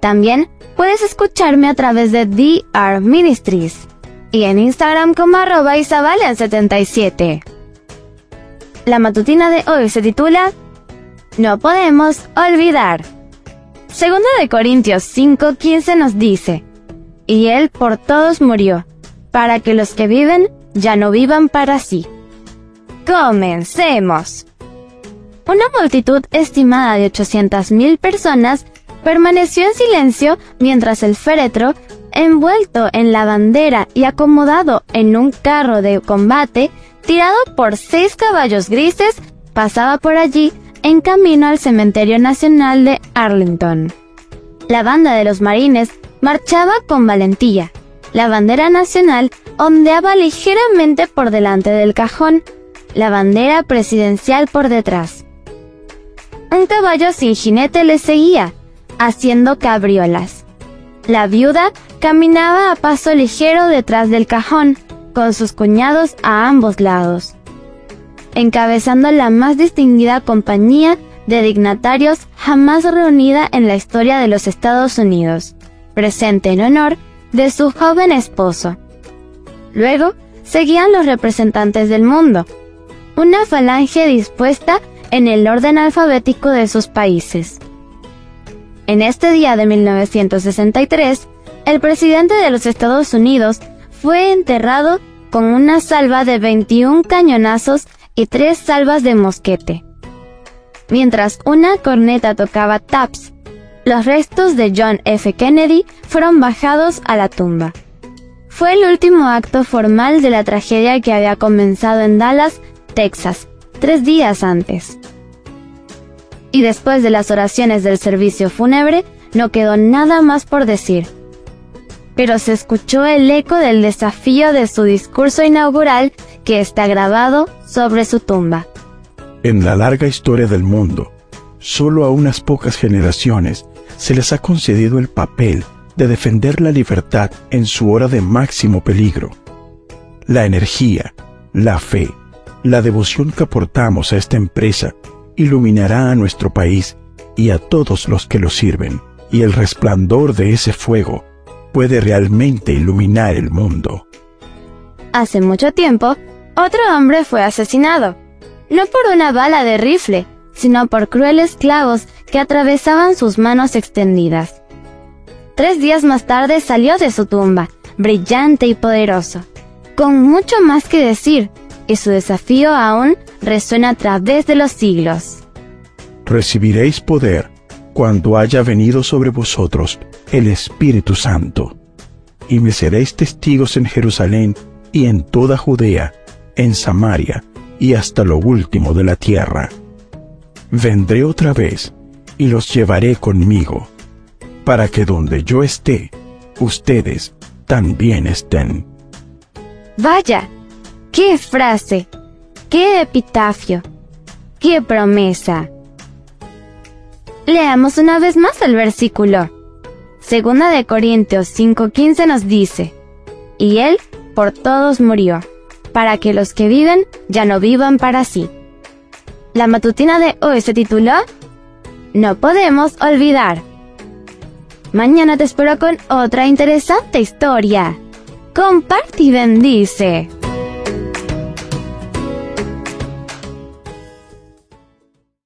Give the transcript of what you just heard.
También puedes escucharme a través de DR Ministries y en Instagram como arroba isabalen77. La matutina de hoy se titula No podemos olvidar. Segunda de Corintios 5:15 nos dice, Y Él por todos murió, para que los que viven ya no vivan para sí. Comencemos. Una multitud estimada de 800.000 personas permaneció en silencio mientras el féretro, envuelto en la bandera y acomodado en un carro de combate, tirado por seis caballos grises, pasaba por allí en camino al Cementerio Nacional de Arlington. La banda de los marines marchaba con valentía. La bandera nacional ondeaba ligeramente por delante del cajón, la bandera presidencial por detrás. Un caballo sin jinete le seguía, haciendo cabriolas. La viuda caminaba a paso ligero detrás del cajón, con sus cuñados a ambos lados, encabezando la más distinguida compañía de dignatarios jamás reunida en la historia de los Estados Unidos, presente en honor de su joven esposo. Luego seguían los representantes del mundo, una falange dispuesta en el orden alfabético de sus países. En este día de 1963, el presidente de los Estados Unidos fue enterrado con una salva de 21 cañonazos y tres salvas de mosquete. Mientras una corneta tocaba taps, los restos de John F. Kennedy fueron bajados a la tumba. Fue el último acto formal de la tragedia que había comenzado en Dallas, Texas, tres días antes y después de las oraciones del servicio fúnebre, no quedó nada más por decir. Pero se escuchó el eco del desafío de su discurso inaugural que está grabado sobre su tumba. En la larga historia del mundo, solo a unas pocas generaciones se les ha concedido el papel de defender la libertad en su hora de máximo peligro. La energía, la fe, la devoción que aportamos a esta empresa iluminará a nuestro país y a todos los que lo sirven, y el resplandor de ese fuego puede realmente iluminar el mundo. Hace mucho tiempo, otro hombre fue asesinado, no por una bala de rifle, sino por crueles clavos que atravesaban sus manos extendidas. Tres días más tarde salió de su tumba, brillante y poderoso, con mucho más que decir, y su desafío aún resuena a través de los siglos. Recibiréis poder cuando haya venido sobre vosotros el Espíritu Santo, y me seréis testigos en Jerusalén y en toda Judea, en Samaria y hasta lo último de la tierra. Vendré otra vez y los llevaré conmigo, para que donde yo esté, ustedes también estén. Vaya, qué frase, qué epitafio, qué promesa. Leamos una vez más el versículo. Segunda de Corintios 5:15 nos dice, y Él por todos murió, para que los que viven ya no vivan para sí. La matutina de hoy se tituló No podemos olvidar. Mañana te espero con otra interesante historia. Comparte y bendice.